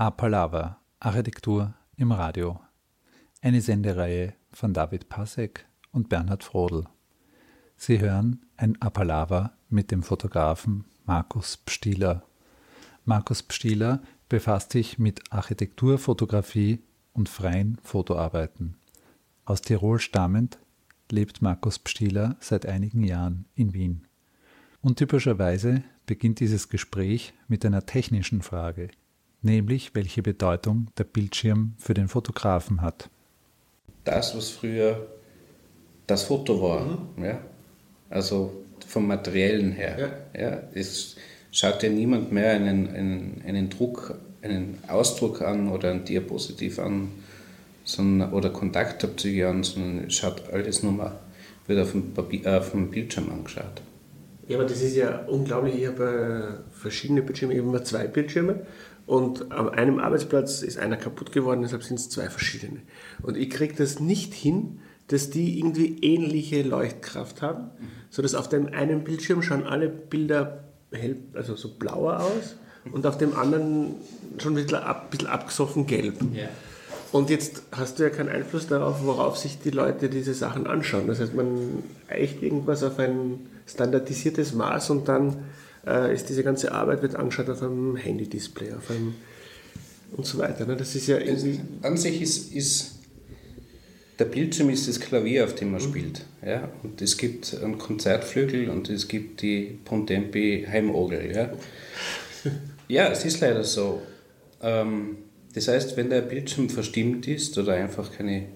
Apalava Architektur im Radio. Eine Sendereihe von David Pasek und Bernhard Frodel. Sie hören ein Apalava mit dem Fotografen Markus Pstieler. Markus Pstieler befasst sich mit Architektur, Fotografie und freien Fotoarbeiten. Aus Tirol stammend lebt Markus Pstieler seit einigen Jahren in Wien. Untypischerweise beginnt dieses Gespräch mit einer technischen Frage – nämlich welche Bedeutung der Bildschirm für den Fotografen hat. Das, was früher das Foto war, mhm. ja? also vom Materiellen her. Ja. ja. Es schaut ja niemand mehr einen, einen, einen Druck, einen Ausdruck an oder ein Diapositiv an sondern, oder Kontaktabzüge an, sondern schaut alles nur mal, wird auf dem, Papier, auf dem Bildschirm angeschaut. Ja, aber das ist ja unglaublich. Ich habe äh, verschiedene Bildschirme, ich habe immer zwei Bildschirme und an einem Arbeitsplatz ist einer kaputt geworden, deshalb sind es zwei verschiedene. Und ich kriege das nicht hin, dass die irgendwie ähnliche Leuchtkraft haben, mhm. sodass auf dem einen Bildschirm schauen alle Bilder hell, also so blauer aus und auf dem anderen schon ein bisschen, ab, ein bisschen abgesoffen gelb. Ja. Und jetzt hast du ja keinen Einfluss darauf, worauf sich die Leute diese Sachen anschauen. Das heißt, man eicht irgendwas auf ein standardisiertes Maß und dann äh, ist diese ganze Arbeit wird angeschaut auf einem Handy-Display, auf einem und so weiter. Ne? Das ist ja irgendwie An sich ist, ist der Bildschirm ist das Klavier, auf dem man mhm. spielt. Ja? Und es gibt einen Konzertflügel und es gibt die Pontempi Heimorgel. Ja? ja, es ist leider so. Ähm, das heißt, wenn der Bildschirm verstimmt ist oder einfach keine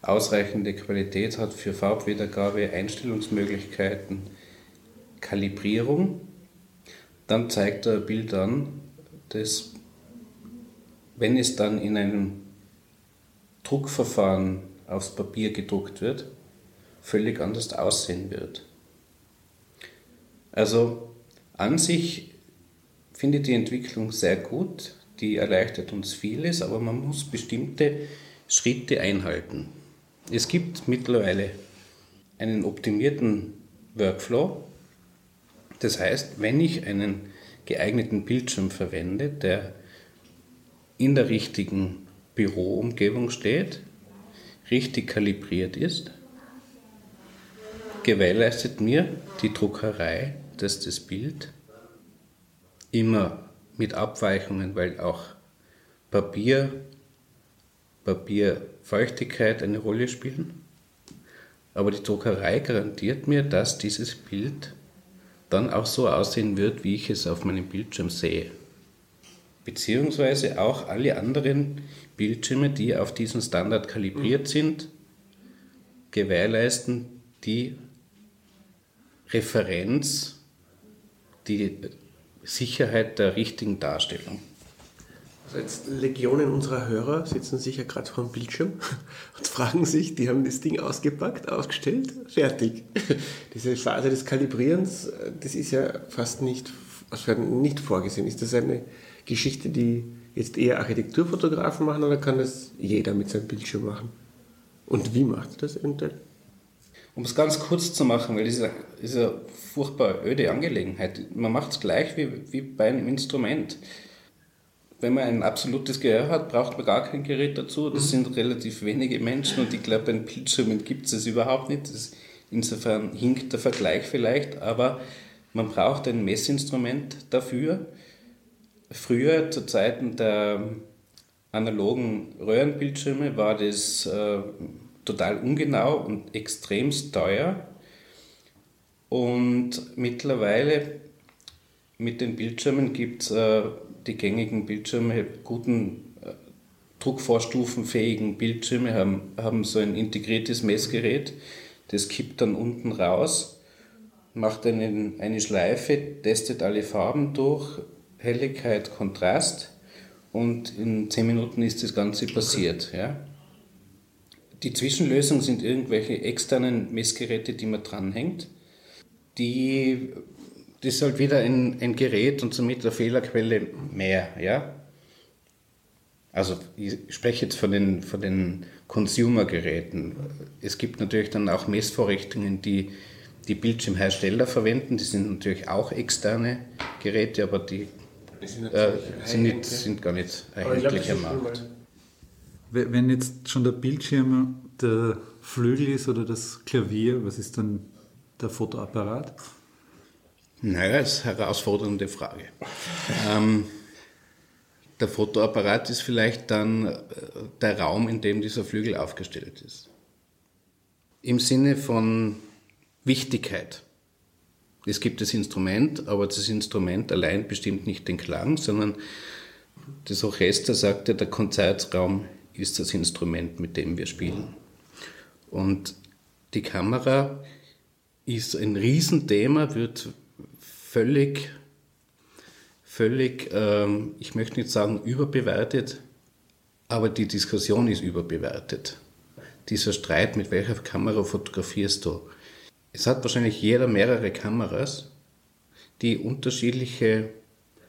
ausreichende Qualität hat für Farbwiedergabe, Einstellungsmöglichkeiten, Kalibrierung, dann zeigt er ein Bild an, das, wenn es dann in einem Druckverfahren aufs Papier gedruckt wird, völlig anders aussehen wird. Also an sich finde ich die Entwicklung sehr gut, die erleichtert uns vieles, aber man muss bestimmte Schritte einhalten. Es gibt mittlerweile einen optimierten Workflow, das heißt, wenn ich einen geeigneten Bildschirm verwende, der in der richtigen Büroumgebung steht, richtig kalibriert ist, gewährleistet mir die Druckerei, dass das Bild immer mit Abweichungen, weil auch Papier, Papierfeuchtigkeit eine Rolle spielen. Aber die Druckerei garantiert mir, dass dieses Bild dann auch so aussehen wird, wie ich es auf meinem Bildschirm sehe. Beziehungsweise auch alle anderen Bildschirme, die auf diesen Standard kalibriert mhm. sind, gewährleisten die Referenz, die Sicherheit der richtigen Darstellung. Also jetzt Legionen unserer Hörer sitzen sicher gerade vor dem Bildschirm und fragen sich, die haben das Ding ausgepackt, ausgestellt, fertig. Diese Phase des Kalibrierens, das ist ja fast nicht, also nicht vorgesehen. Ist das eine Geschichte, die jetzt eher Architekturfotografen machen oder kann das jeder mit seinem Bildschirm machen? Und wie macht das eventuell? Um es ganz kurz zu machen, weil das ist eine, ist eine furchtbar öde Angelegenheit. Man macht es gleich wie, wie bei einem Instrument wenn man ein absolutes Gehör hat, braucht man gar kein Gerät dazu. Das mhm. sind relativ wenige Menschen und ich glaube, bei Bildschirmen gibt es überhaupt nicht. Das, insofern hinkt der Vergleich vielleicht, aber man braucht ein Messinstrument dafür. Früher, zu Zeiten der analogen Röhrenbildschirme, war das äh, total ungenau und extremst teuer. Und mittlerweile mit den Bildschirmen gibt es äh, die gängigen Bildschirme, guten äh, druckvorstufenfähigen Bildschirme haben, haben so ein integriertes Messgerät, das kippt dann unten raus, macht einen, eine Schleife, testet alle Farben durch, Helligkeit, Kontrast und in 10 Minuten ist das Ganze passiert. Ja. Die Zwischenlösung sind irgendwelche externen Messgeräte, die man dranhängt, die das ist halt wieder ein, ein Gerät und somit eine Fehlerquelle mehr. Ja? Also ich spreche jetzt von den, von den Consumer-Geräten. Es gibt natürlich dann auch Messvorrichtungen, die die Bildschirmhersteller verwenden. Die sind natürlich auch externe Geräte, aber die sind, äh, sind, nicht, sind gar nicht erhältlich am Markt. Wenn jetzt schon der Bildschirm der Flügel ist oder das Klavier, was ist dann der Fotoapparat? Naja, das ist eine herausfordernde Frage. ähm, der Fotoapparat ist vielleicht dann äh, der Raum, in dem dieser Flügel aufgestellt ist. Im Sinne von Wichtigkeit. Es gibt das Instrument, aber das Instrument allein bestimmt nicht den Klang, sondern das Orchester sagte, der Konzertraum ist das Instrument, mit dem wir spielen. Und die Kamera ist ein Riesenthema, wird völlig, völlig, ähm, ich möchte nicht sagen überbewertet, aber die Diskussion ist überbewertet. Dieser Streit, mit welcher Kamera fotografierst du? Es hat wahrscheinlich jeder mehrere Kameras, die unterschiedliche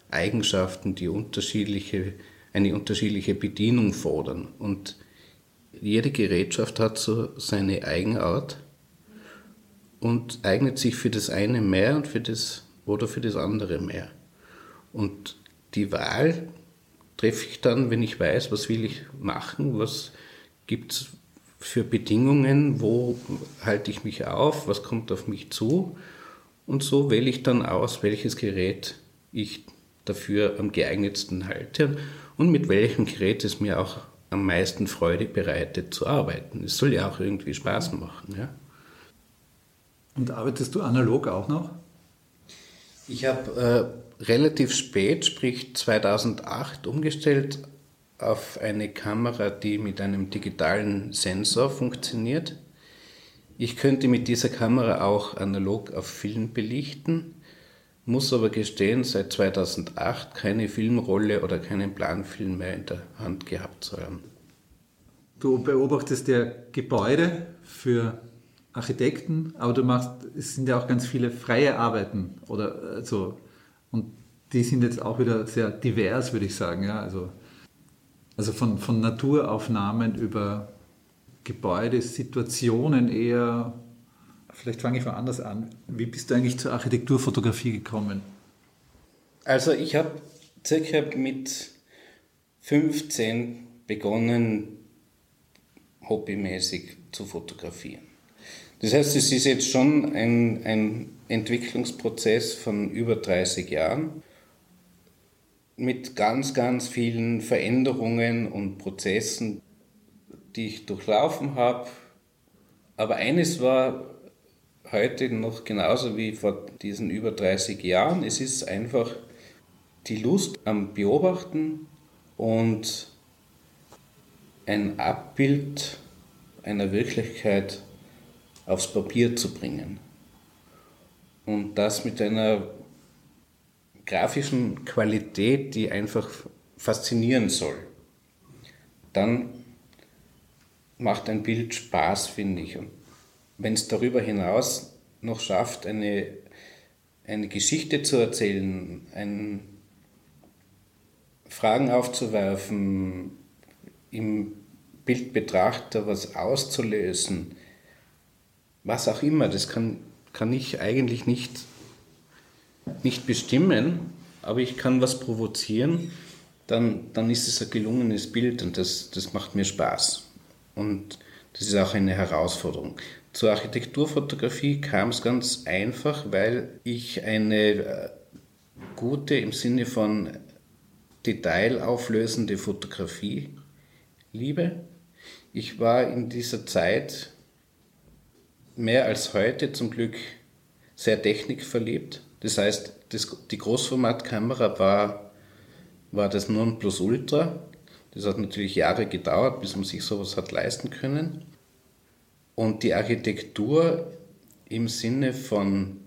Eigenschaften, die unterschiedliche, eine unterschiedliche Bedienung fordern. Und jede Gerätschaft hat so seine Eigenart und eignet sich für das eine mehr und für das oder für das andere mehr. Und die Wahl treffe ich dann, wenn ich weiß, was will ich machen, was gibt es für Bedingungen, wo halte ich mich auf, was kommt auf mich zu. Und so wähle ich dann aus, welches Gerät ich dafür am geeignetsten halte und mit welchem Gerät es mir auch am meisten Freude bereitet zu arbeiten. Es soll ja auch irgendwie Spaß machen. Ja? Und arbeitest du analog auch noch? Ich habe äh, relativ spät, sprich 2008, umgestellt auf eine Kamera, die mit einem digitalen Sensor funktioniert. Ich könnte mit dieser Kamera auch analog auf Film belichten, muss aber gestehen, seit 2008 keine Filmrolle oder keinen Planfilm mehr in der Hand gehabt zu haben. Du beobachtest ja Gebäude für Architekten, aber du machst, es sind ja auch ganz viele freie Arbeiten oder so. Und die sind jetzt auch wieder sehr divers, würde ich sagen. Ja? Also, also von, von Naturaufnahmen über Gebäude, Situationen eher. Vielleicht fange ich mal anders an. Wie bist du eigentlich zur Architekturfotografie gekommen? Also ich habe circa mit 15 begonnen, hobbymäßig zu fotografieren. Das heißt, es ist jetzt schon ein, ein Entwicklungsprozess von über 30 Jahren mit ganz, ganz vielen Veränderungen und Prozessen, die ich durchlaufen habe. Aber eines war heute noch genauso wie vor diesen über 30 Jahren. Es ist einfach die Lust am Beobachten und ein Abbild einer Wirklichkeit aufs Papier zu bringen. Und das mit einer grafischen Qualität, die einfach faszinieren soll. Dann macht ein Bild Spaß, finde ich. Und wenn es darüber hinaus noch schafft, eine, eine Geschichte zu erzählen, ein, Fragen aufzuwerfen, im Bildbetrachter was auszulösen, was auch immer, das kann, kann ich eigentlich nicht, nicht bestimmen, aber ich kann was provozieren, dann, dann ist es ein gelungenes Bild und das, das macht mir Spaß. Und das ist auch eine Herausforderung. Zur Architekturfotografie kam es ganz einfach, weil ich eine äh, gute im Sinne von detailauflösende Fotografie liebe. Ich war in dieser Zeit mehr als heute zum Glück sehr technikverliebt. Das heißt, das, die Großformatkamera war, war das Nonplusultra. Das hat natürlich Jahre gedauert, bis man sich sowas hat leisten können. Und die Architektur im Sinne von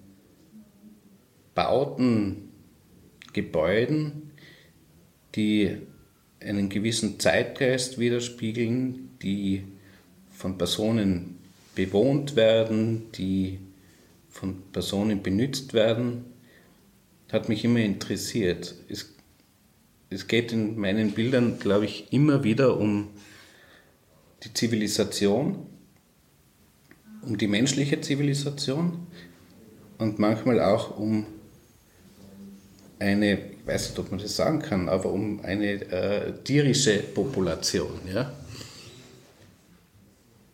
Bauten, Gebäuden, die einen gewissen Zeitgeist widerspiegeln, die von Personen bewohnt werden, die von Personen benutzt werden, hat mich immer interessiert. Es es geht in meinen Bildern, glaube ich, immer wieder um die Zivilisation, um die menschliche Zivilisation und manchmal auch um eine, ich weiß nicht, ob man das sagen kann, aber um eine äh, tierische Population. Ja?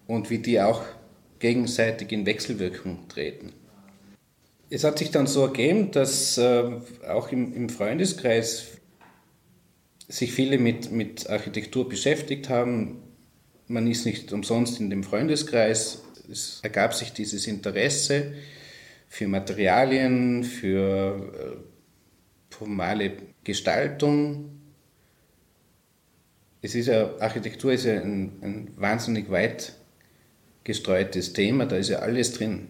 Und wie die auch gegenseitig in Wechselwirkung treten. Es hat sich dann so ergeben, dass äh, auch im, im, Freundeskreis sich viele mit, mit Architektur beschäftigt haben. Man ist nicht umsonst in dem Freundeskreis. Es ergab sich dieses Interesse für Materialien, für äh, formale Gestaltung. Es ist ja, Architektur ist ja ein, ein wahnsinnig weit gestreutes Thema, da ist ja alles drin.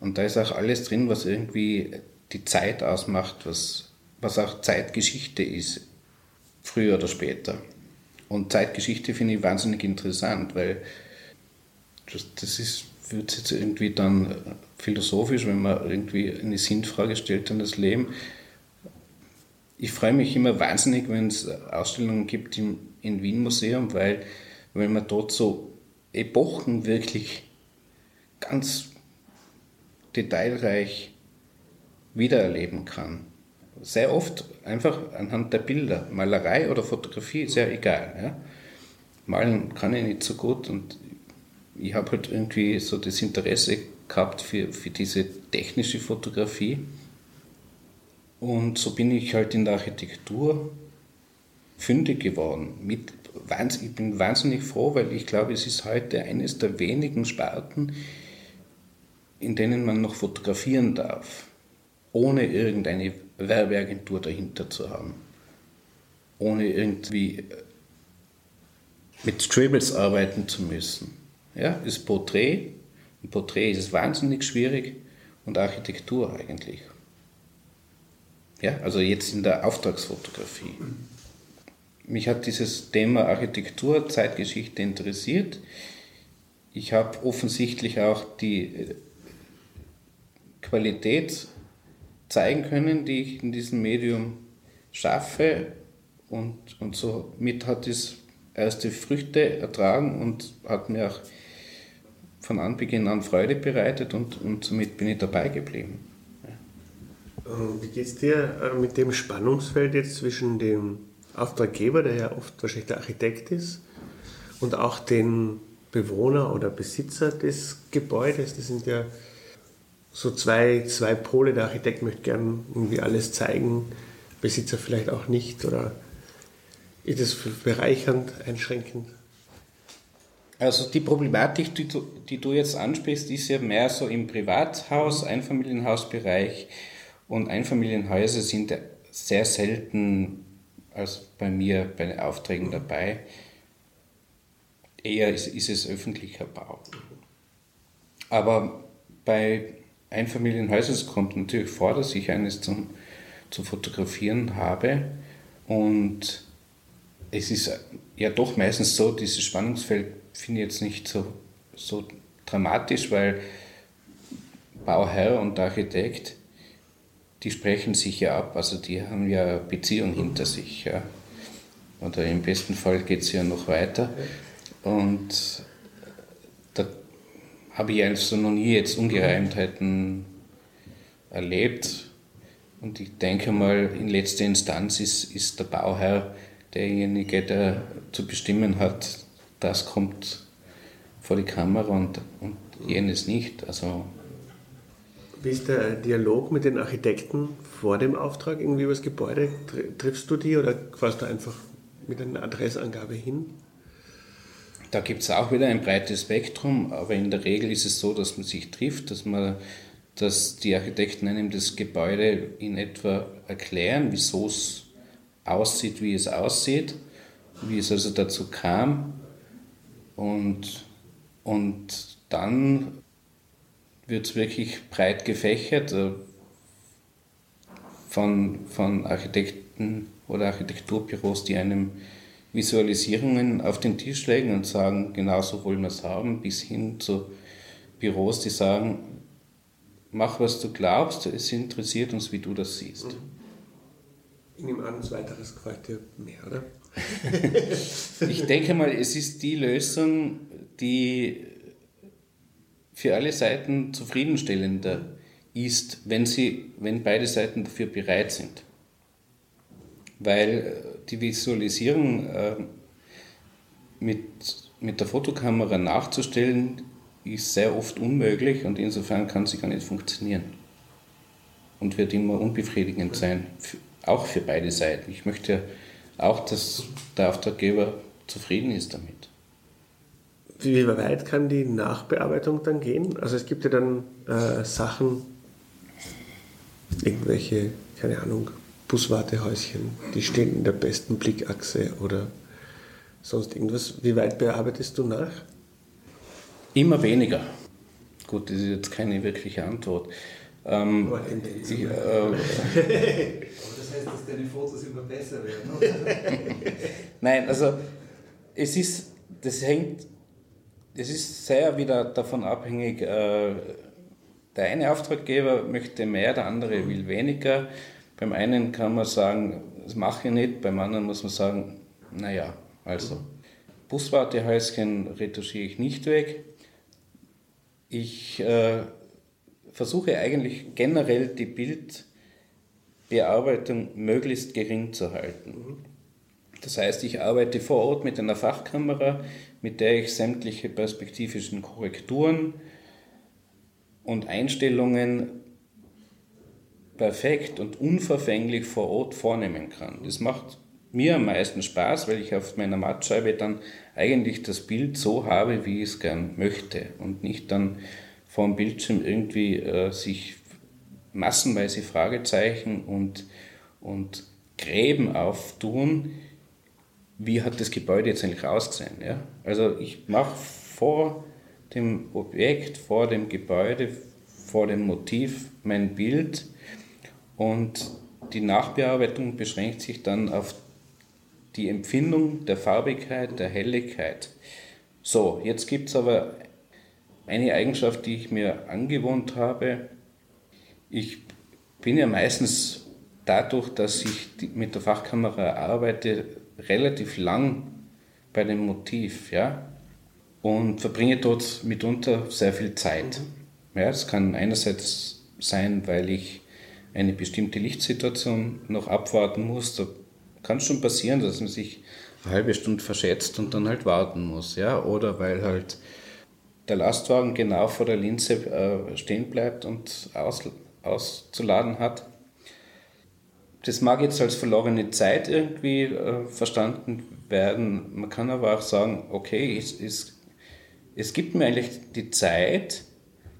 Und da ist auch alles drin, was irgendwie die Zeit ausmacht, was, was auch Zeitgeschichte ist, früher oder später. Und Zeitgeschichte finde ich wahnsinnig interessant, weil das, das ist, wird jetzt irgendwie dann philosophisch, wenn man irgendwie eine Sinnfrage stellt an das Leben. Ich freue mich immer wahnsinnig, wenn es Ausstellungen gibt im, im Wien Museum, weil, weil man dort so Epochen wirklich ganz detailreich wiedererleben kann. Sehr oft einfach anhand der Bilder, Malerei oder Fotografie, ist ja egal. Ja? Malen kann ich nicht so gut und ich habe halt irgendwie so das Interesse gehabt für, für diese technische Fotografie. Und so bin ich halt in der Architektur fündig geworden. Mit, ich bin wahnsinnig froh, weil ich glaube, es ist heute eines der wenigen Sparten, in denen man noch fotografieren darf, ohne irgendeine Werbeagentur dahinter zu haben, ohne irgendwie äh, mit Scribbles arbeiten zu müssen. Ja, ist Porträt. Ein Porträt ist wahnsinnig schwierig und Architektur eigentlich. Ja, also jetzt in der Auftragsfotografie. Mich hat dieses Thema Architektur, Zeitgeschichte interessiert. Ich habe offensichtlich auch die äh, Qualität zeigen können, die ich in diesem Medium schaffe. Und, und somit hat es erste Früchte ertragen und hat mir auch von Anbeginn an Freude bereitet und, und somit bin ich dabei geblieben. Ja. Wie geht es dir äh, mit dem Spannungsfeld jetzt zwischen dem Auftraggeber, der ja oft wahrscheinlich der Architekt ist, und auch den Bewohner oder Besitzer des Gebäudes? Das sind ja so zwei, zwei Pole. Der Architekt möchte gern irgendwie alles zeigen, Besitzer vielleicht auch nicht. Oder ist es bereichernd, einschränkend? Also die Problematik, die du, die du jetzt ansprichst, ist ja mehr so im Privathaus, Einfamilienhausbereich. Und Einfamilienhäuser sind sehr selten als bei mir bei den Aufträgen dabei. Eher ist, ist es öffentlicher Bau. Aber bei Einfamilienhäuser. Es kommt natürlich vor, dass ich eines zum, zu fotografieren habe. Und es ist ja doch meistens so, dieses Spannungsfeld finde ich jetzt nicht so, so dramatisch, weil Bauherr und Architekt, die sprechen sich ja ab, also die haben ja Beziehung hinter sich. Ja. Oder im besten Fall geht es ja noch weiter. Und habe ich also noch nie jetzt Ungereimtheiten erlebt. Und ich denke mal, in letzter Instanz ist, ist der Bauherr derjenige, der zu bestimmen hat, das kommt vor die Kamera und, und jenes nicht. Also Wie ist der Dialog mit den Architekten vor dem Auftrag irgendwie über das Gebäude? Triffst du die oder fährst du einfach mit einer Adressangabe hin? Da gibt es auch wieder ein breites Spektrum, aber in der Regel ist es so, dass man sich trifft, dass, man, dass die Architekten einem das Gebäude in etwa erklären, wieso es aussieht, wie es aussieht, wie es also dazu kam. Und, und dann wird es wirklich breit gefächert äh, von, von Architekten oder Architekturbüros, die einem Visualisierungen auf den Tisch legen und sagen, genau so wollen wir es haben, bis hin zu Büros, die sagen, mach was du glaubst, es interessiert uns, wie du das siehst. Ich nehme an, das weiteres dir mehr, oder? ich denke mal, es ist die Lösung, die für alle Seiten zufriedenstellender ist, wenn, sie, wenn beide Seiten dafür bereit sind. Weil äh, die Visualisierung äh, mit, mit der Fotokamera nachzustellen, ist sehr oft unmöglich und insofern kann sie gar nicht funktionieren. Und wird immer unbefriedigend sein, auch für beide Seiten. Ich möchte auch, dass der Auftraggeber zufrieden ist damit. Wie weit kann die Nachbearbeitung dann gehen? Also es gibt ja dann äh, Sachen, irgendwelche, keine Ahnung, Buswartehäuschen, die stehen in der besten Blickachse oder sonst irgendwas. Wie weit bearbeitest du nach? Immer weniger. Gut, das ist jetzt keine wirkliche Antwort. Ähm, ich, äh, Aber das heißt, dass deine Fotos immer besser werden, Nein, also es ist, das hängt, es ist sehr wieder davon abhängig, äh, der eine Auftraggeber möchte mehr, der andere will weniger. Beim einen kann man sagen, das mache ich nicht, beim anderen muss man sagen, naja, also Buswartehäuschen retuschiere ich nicht weg. Ich äh, versuche eigentlich generell die Bildbearbeitung möglichst gering zu halten. Das heißt, ich arbeite vor Ort mit einer Fachkamera, mit der ich sämtliche perspektivischen Korrekturen und Einstellungen perfekt und unverfänglich vor Ort vornehmen kann. Das macht mir am meisten Spaß, weil ich auf meiner Mattscheibe dann eigentlich das Bild so habe, wie ich es gern möchte und nicht dann vor dem Bildschirm irgendwie äh, sich massenweise Fragezeichen und, und Gräben auftun, wie hat das Gebäude jetzt eigentlich ausgesehen. Ja? Also ich mache vor dem Objekt, vor dem Gebäude, vor dem Motiv mein Bild und die Nachbearbeitung beschränkt sich dann auf die Empfindung der Farbigkeit, der Helligkeit. So, jetzt gibt es aber eine Eigenschaft, die ich mir angewohnt habe, ich bin ja meistens dadurch, dass ich mit der Fachkamera arbeite, relativ lang bei dem Motiv, ja, und verbringe dort mitunter sehr viel Zeit. Ja, das kann einerseits sein, weil ich eine bestimmte Lichtsituation noch abwarten muss. Da kann es schon passieren, dass man sich eine halbe Stunde verschätzt und dann halt warten muss, ja, oder weil halt der Lastwagen genau vor der Linse äh, stehen bleibt und aus, auszuladen hat. Das mag jetzt als verlorene Zeit irgendwie äh, verstanden werden. Man kann aber auch sagen, okay, es, es, es gibt mir eigentlich die Zeit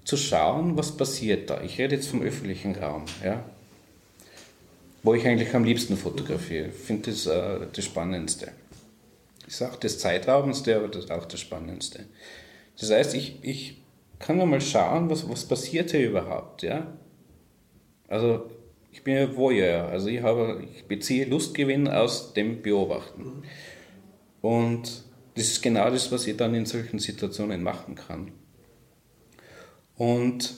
zu schauen, was passiert da. Ich rede jetzt vom öffentlichen Raum, ja, wo ich eigentlich am liebsten fotografiere. Ich finde das äh, das Spannendste. Ist auch das Zeitraubendste, aber das ist auch das Spannendste. Das heißt, ich, ich kann ja mal schauen, was, was passiert hier überhaupt. Ja? Also ich bin ja Voyeur, also ich, habe, ich beziehe Lustgewinn aus dem Beobachten. Und das ist genau das, was ich dann in solchen Situationen machen kann. Und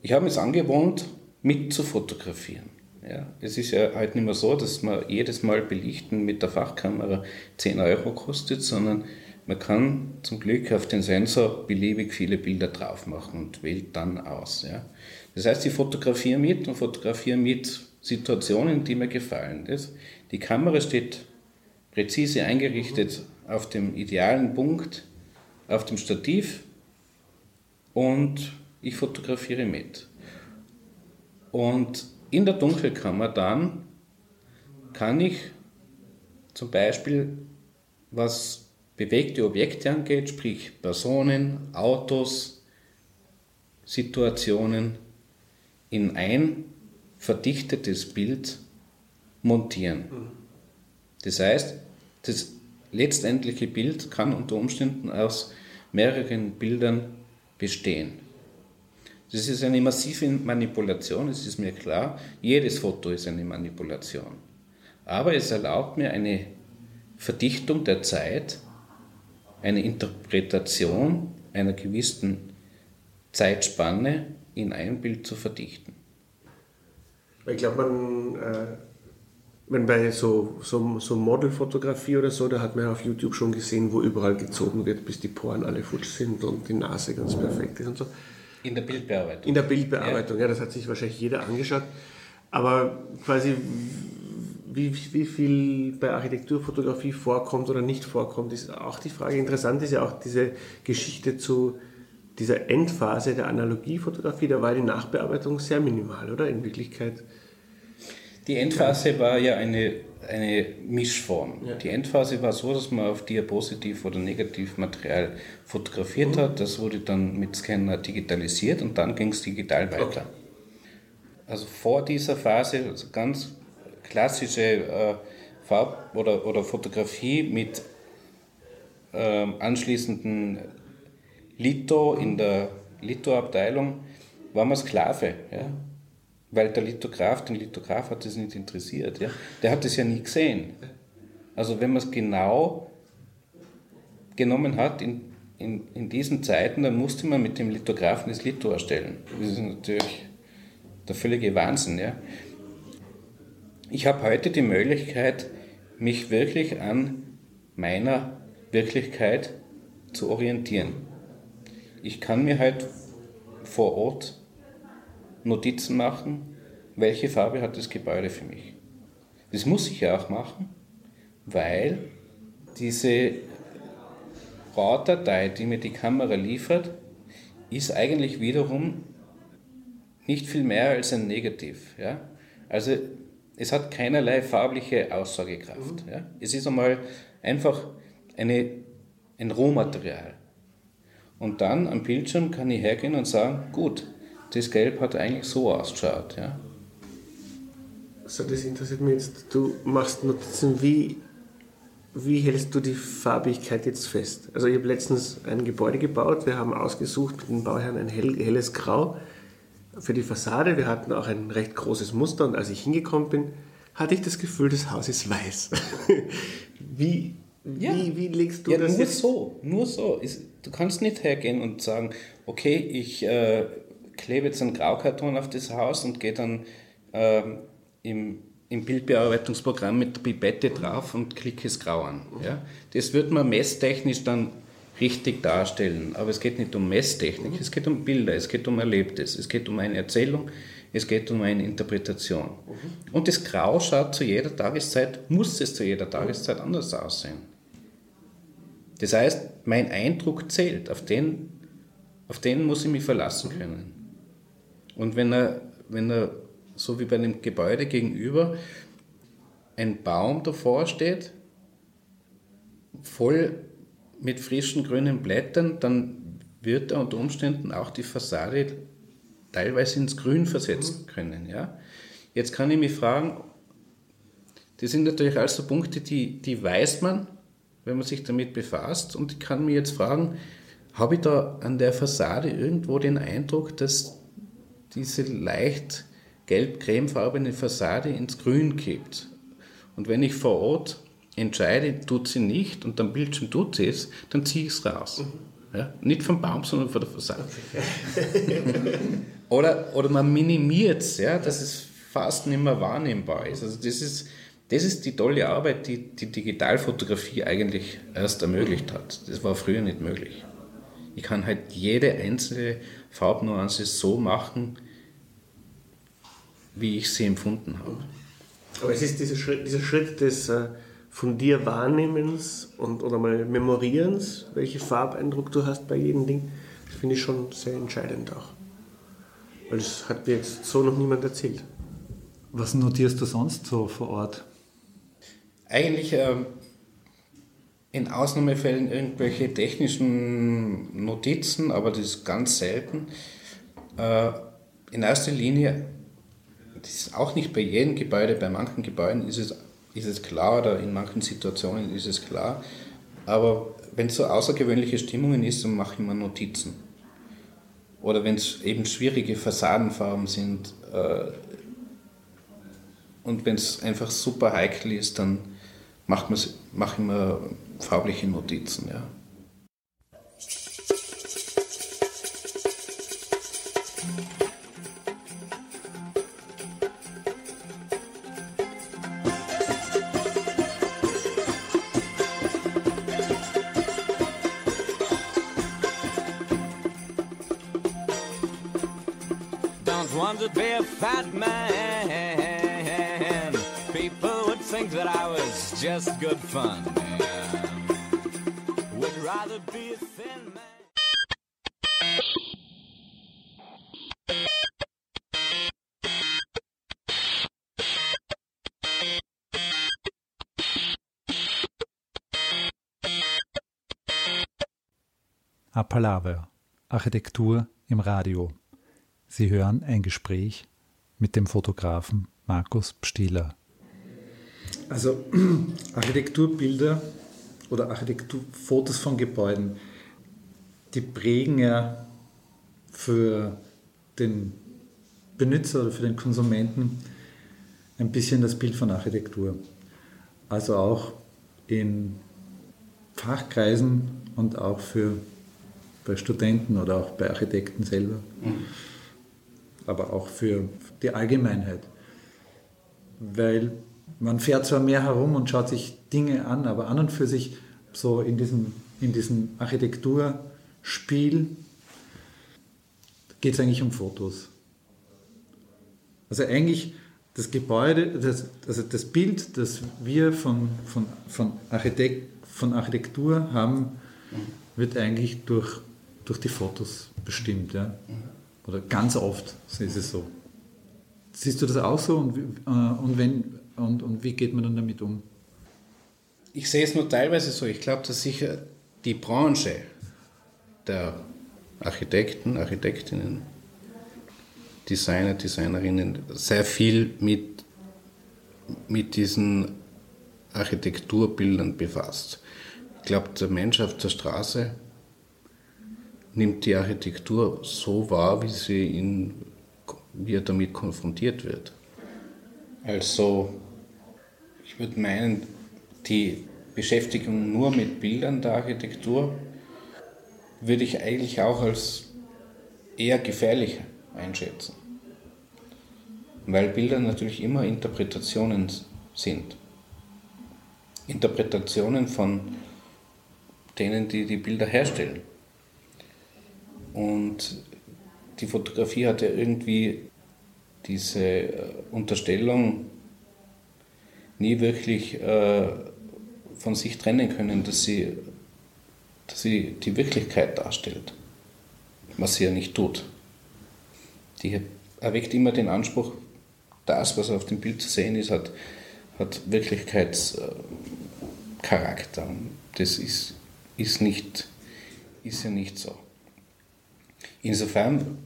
ich habe mir es angewohnt, mit zu fotografieren. Ja, es ist ja halt nicht mehr so, dass man jedes Mal belichten mit der Fachkamera 10 Euro kostet, sondern man kann zum Glück auf den Sensor beliebig viele Bilder drauf machen und wählt dann aus. Ja. Das heißt, ich fotografiere mit und fotografiere mit Situationen, die mir gefallen. Das, die Kamera steht präzise eingerichtet auf dem idealen Punkt, auf dem Stativ und ich fotografiere mit. Und in der Dunkelkammer dann kann ich zum Beispiel, was bewegte Objekte angeht, sprich Personen, Autos, Situationen, in ein verdichtetes Bild montieren. Das heißt, das letztendliche Bild kann unter Umständen aus mehreren Bildern bestehen. Das ist eine massive Manipulation, es ist mir klar. Jedes Foto ist eine Manipulation. Aber es erlaubt mir eine Verdichtung der Zeit eine Interpretation einer gewissen Zeitspanne in ein Bild zu verdichten. Ich glaube, man, äh, wenn bei so, so, so Modelfotografie oder so, da hat man auf YouTube schon gesehen, wo überall gezogen wird, bis die Poren alle futsch sind und die Nase ganz perfekt ist und so. In der Bildbearbeitung. In der Bildbearbeitung, ja, ja das hat sich wahrscheinlich jeder angeschaut. Aber quasi, wie, wie viel bei Architekturfotografie vorkommt oder nicht vorkommt, ist auch die Frage. Interessant ist ja auch diese Geschichte zu dieser Endphase der Analogiefotografie, da war die Nachbearbeitung sehr minimal, oder? In Wirklichkeit die Endphase war ja eine, eine Mischform. Ja. Die Endphase war so, dass man auf Diapositiv- oder Negativmaterial fotografiert mhm. hat. Das wurde dann mit Scanner digitalisiert und dann ging es digital weiter. Okay. Also vor dieser Phase also ganz klassische äh, Farb- oder, oder Fotografie mit äh, anschließenden Litho in der Litho-Abteilung war man Sklave. Ja? Weil der Lithograf, den Lithograf hat das nicht interessiert. Ja? Der hat das ja nie gesehen. Also wenn man es genau genommen hat in, in, in diesen Zeiten, dann musste man mit dem Lithografen das Litho erstellen. Das ist natürlich der völlige Wahnsinn. Ja? Ich habe heute die Möglichkeit, mich wirklich an meiner Wirklichkeit zu orientieren. Ich kann mir halt vor Ort Notizen machen, welche Farbe hat das Gebäude für mich. Das muss ich ja auch machen, weil diese RAW-Datei, die mir die Kamera liefert, ist eigentlich wiederum nicht viel mehr als ein Negativ. Ja? Also es hat keinerlei farbliche Aussagekraft. Mhm. Ja? Es ist einmal einfach eine, ein Rohmaterial. Und dann am Bildschirm kann ich hergehen und sagen, gut, das Gelb hat eigentlich so ausgeschaut. Ja. So, das interessiert mich jetzt. Du machst Notizen, wie, wie hältst du die Farbigkeit jetzt fest? Also ich habe letztens ein Gebäude gebaut, wir haben ausgesucht mit den Bauherren ein hell, helles Grau für die Fassade. Wir hatten auch ein recht großes Muster und als ich hingekommen bin, hatte ich das Gefühl, das Haus ist weiß. wie, ja. wie, wie legst du ja, das nur jetzt? so, nur so. Du kannst nicht hergehen und sagen, okay, ich äh, klebe jetzt einen Graukarton auf das Haus und gehe dann ähm, im, im Bildbearbeitungsprogramm mit der Pipette drauf und klicke es grau an. Ja? Das wird man messtechnisch dann richtig darstellen. Aber es geht nicht um Messtechnik, es geht um Bilder, es geht um Erlebtes, es geht um eine Erzählung, es geht um eine Interpretation. Und das Grau schaut zu jeder Tageszeit, muss es zu jeder Tageszeit anders aussehen. Das heißt, mein Eindruck zählt, auf den, auf den muss ich mich verlassen können. Und wenn er, wenn er so wie bei einem Gebäude gegenüber ein Baum davor steht, voll mit frischen grünen Blättern, dann wird er unter Umständen auch die Fassade teilweise ins Grün versetzen mhm. können. Ja? Jetzt kann ich mich fragen, das sind natürlich also Punkte, die, die weiß man, wenn man sich damit befasst. Und ich kann mir jetzt fragen, habe ich da an der Fassade irgendwo den Eindruck, dass diese leicht gelb-cremefarbene Fassade ins Grün kippt. Und wenn ich vor Ort entscheide, tut sie nicht und am Bildschirm tut sie es, dann ziehe ich es raus. Mhm. Ja? Nicht vom Baum, sondern von der Fassade. oder, oder man minimiert es, ja, dass es fast nicht mehr wahrnehmbar ist. Also das ist, das ist die tolle Arbeit, die die Digitalfotografie eigentlich erst ermöglicht hat. Das war früher nicht möglich. Ich kann halt jede einzelne Farbnuance so machen, wie ich sie empfunden habe. Aber es ist dieser Schritt, dieser Schritt des äh, von dir Wahrnehmens und oder mal Memorierens, welchen Farbeindruck du hast bei jedem Ding, das finde ich schon sehr entscheidend auch. Weil das hat mir jetzt so noch niemand erzählt. Was notierst du sonst so vor Ort? Eigentlich äh, in Ausnahmefällen irgendwelche technischen Notizen, aber das ist ganz selten. Äh, in erster Linie das ist auch nicht bei jedem Gebäude, bei manchen Gebäuden ist es, ist es klar oder in manchen Situationen ist es klar. Aber wenn es so außergewöhnliche Stimmungen ist, dann mache ich mir Notizen. Oder wenn es eben schwierige Fassadenfarben sind äh, und wenn es einfach super heikel ist, dann mache ich mir farbliche Notizen. Ja. A fat man. People would think that I was just good fun. Would rather be a thin man. Apalaver, Architektur im Radio. Sie hören ein Gespräch mit dem Fotografen Markus Pstieler. Also Architekturbilder oder Architekturfotos von Gebäuden, die prägen ja für den Benutzer oder für den Konsumenten ein bisschen das Bild von Architektur. Also auch in Fachkreisen und auch für bei Studenten oder auch bei Architekten selber, mhm. aber auch für die Allgemeinheit. Weil man fährt zwar mehr herum und schaut sich Dinge an, aber an und für sich so in diesem, in diesem Architekturspiel geht es eigentlich um Fotos. Also eigentlich das Gebäude, das, also das Bild, das wir von, von, von, Architekt, von Architektur haben, wird eigentlich durch durch die Fotos bestimmt. Ja? Oder ganz oft ist es so. Siehst du das auch so und, äh, und, wenn, und, und wie geht man dann damit um? Ich sehe es nur teilweise so. Ich glaube, dass sicher die Branche der Architekten, Architektinnen, Designer, Designerinnen sehr viel mit, mit diesen Architekturbildern befasst. Ich glaube, der Mensch auf der Straße nimmt die Architektur so wahr, wie, sie ihn, wie er damit konfrontiert wird. Also, ich würde meinen, die Beschäftigung nur mit Bildern der Architektur würde ich eigentlich auch als eher gefährlich einschätzen. Weil Bilder natürlich immer Interpretationen sind. Interpretationen von denen, die die Bilder herstellen. Und die Fotografie hat ja irgendwie diese äh, Unterstellung nie wirklich äh, von sich trennen können, dass sie, dass sie die Wirklichkeit darstellt, was sie ja nicht tut. Die erweckt immer den Anspruch, das, was auf dem Bild zu sehen ist, hat, hat Wirklichkeitscharakter. Das ist, ist, nicht, ist ja nicht so. Insofern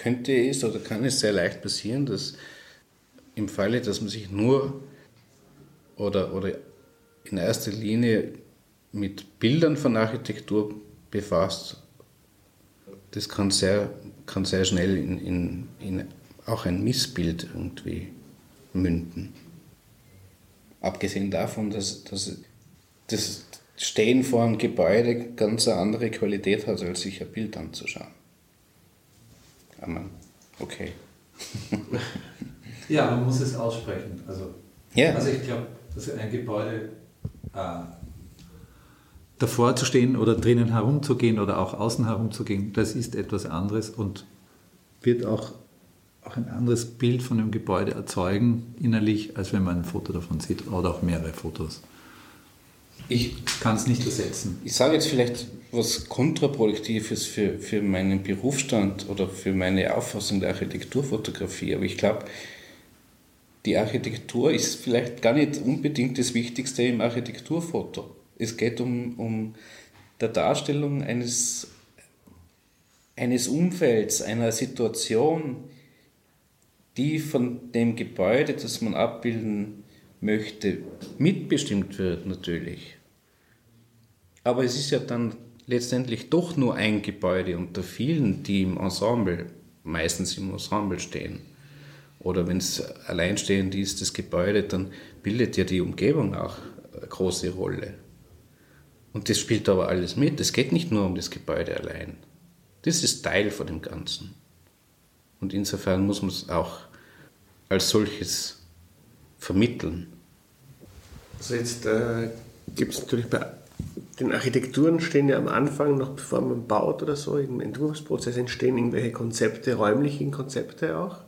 könnte es oder kann es sehr leicht passieren, dass im Falle, dass man sich nur oder, oder in erster Linie mit Bildern von Architektur befasst, das kann sehr, kann sehr schnell in, in, in auch ein Missbild irgendwie münden. Abgesehen davon, dass, dass das Stehen vor einem Gebäude ganz eine andere Qualität hat, als sich ein Bild anzuschauen. Amen. Okay. ja, man muss es aussprechen. Also, ja. also ich glaube, dass ein Gebäude äh, davor zu stehen oder drinnen herumzugehen oder auch außen herumzugehen, das ist etwas anderes und wird auch, auch ein anderes Bild von dem Gebäude erzeugen innerlich, als wenn man ein Foto davon sieht oder auch mehrere Fotos. Ich kann es nicht ersetzen. Ich sage jetzt vielleicht was Kontraproduktives für, für meinen Berufsstand oder für meine Auffassung der Architekturfotografie, aber ich glaube, die Architektur ist vielleicht gar nicht unbedingt das Wichtigste im Architekturfoto. Es geht um, um der Darstellung eines, eines Umfelds, einer Situation, die von dem Gebäude, das man abbilden möchte, mitbestimmt wird natürlich. Aber es ist ja dann letztendlich doch nur ein Gebäude unter vielen, die im Ensemble, meistens im Ensemble stehen. Oder wenn es alleinstehend ist, das Gebäude, dann bildet ja die Umgebung auch eine große Rolle. Und das spielt aber alles mit. Es geht nicht nur um das Gebäude allein. Das ist Teil von dem Ganzen. Und insofern muss man es auch als solches vermitteln. Also jetzt äh, gibt es natürlich bei den Architekturen stehen ja am Anfang, noch bevor man baut oder so, im Entwurfsprozess entstehen irgendwelche Konzepte, räumliche Konzepte auch,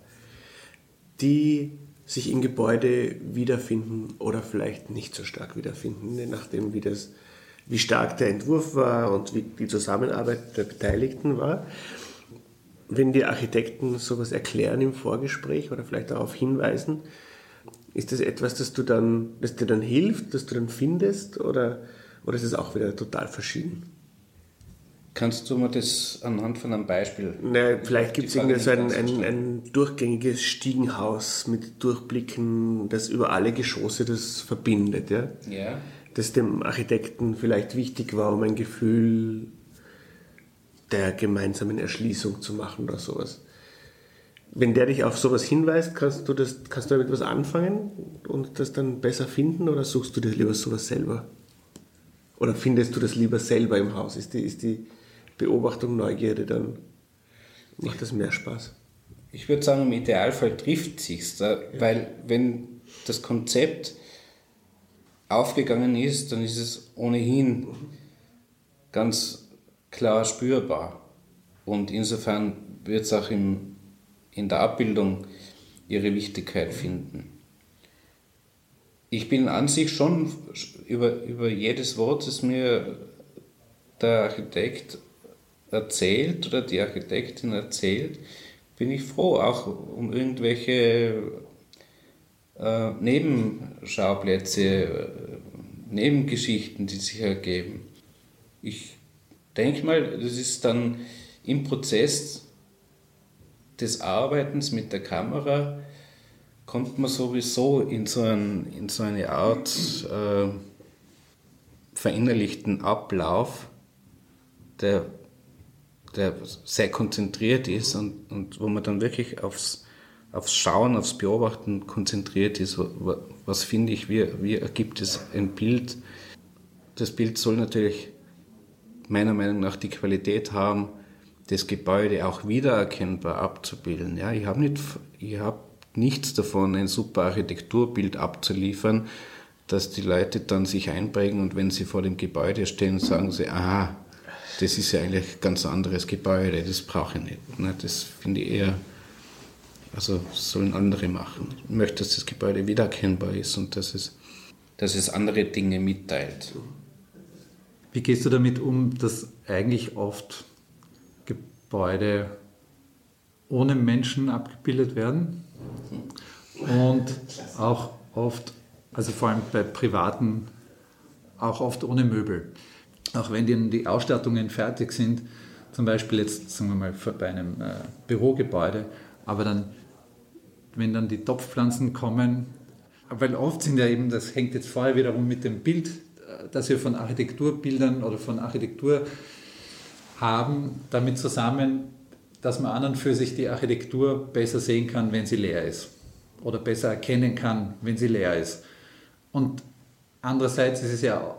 die sich im Gebäude wiederfinden oder vielleicht nicht so stark wiederfinden, je nachdem, wie, das, wie stark der Entwurf war und wie die Zusammenarbeit der Beteiligten war. Wenn die Architekten sowas erklären im Vorgespräch oder vielleicht darauf hinweisen, ist das etwas, das, du dann, das dir dann hilft, das du dann findest oder, oder ist es auch wieder total verschieden? Kannst du mir das anhand von einem Beispiel? Na, vielleicht gibt es irgendwie so ein, ein, ein, durchgängiges Stiegenhaus mit Durchblicken, das über alle Geschosse das verbindet, ja? Ja. Das dem Architekten vielleicht wichtig war, um ein Gefühl der gemeinsamen Erschließung zu machen oder sowas. Wenn der dich auf sowas hinweist, kannst du, das, kannst du damit was anfangen und das dann besser finden oder suchst du dir lieber sowas selber? Oder findest du das lieber selber im Haus? Ist die, ist die Beobachtung, Neugierde, dann macht das mehr Spaß. Ich würde sagen, im Idealfall trifft sich's, ja. weil wenn das Konzept aufgegangen ist, dann ist es ohnehin ganz klar spürbar. Und insofern wird es auch im, in der Abbildung ihre Wichtigkeit finden. Ich bin an sich schon über, über jedes Wort, das mir der Architekt erzählt oder die Architektin erzählt, bin ich froh, auch um irgendwelche äh, Nebenschauplätze, äh, Nebengeschichten, die sich ergeben. Ich denke mal, das ist dann im Prozess des Arbeitens mit der Kamera, kommt man sowieso in so, ein, in so eine Art äh, verinnerlichten Ablauf, der der sehr konzentriert ist und, und wo man dann wirklich aufs, aufs Schauen, aufs Beobachten konzentriert ist. Was finde ich, wie, wie ergibt es ein Bild? Das Bild soll natürlich meiner Meinung nach die Qualität haben, das Gebäude auch wiedererkennbar abzubilden. Ja, ich habe nicht, ich hab nichts davon, ein super Architekturbild abzuliefern, dass die Leute dann sich einprägen und wenn sie vor dem Gebäude stehen, sagen sie, aha, das ist ja eigentlich ein ganz anderes Gebäude, das brauche ich nicht. Ne? Das finde ich eher, also sollen andere machen. Ich möchte, dass das Gebäude wiedererkennbar ist und dass es, dass es andere Dinge mitteilt. Wie gehst du damit um, dass eigentlich oft Gebäude ohne Menschen abgebildet werden und auch oft, also vor allem bei privaten, auch oft ohne Möbel? auch wenn die, Ausstattungen fertig sind, zum Beispiel jetzt, sagen wir mal, bei einem äh, Bürogebäude, aber dann, wenn dann die Topfpflanzen kommen, weil oft sind ja eben, das hängt jetzt vorher wiederum mit dem Bild, äh, das wir von Architekturbildern oder von Architektur haben, damit zusammen, dass man an und für sich die Architektur besser sehen kann, wenn sie leer ist. Oder besser erkennen kann, wenn sie leer ist. Und andererseits es ja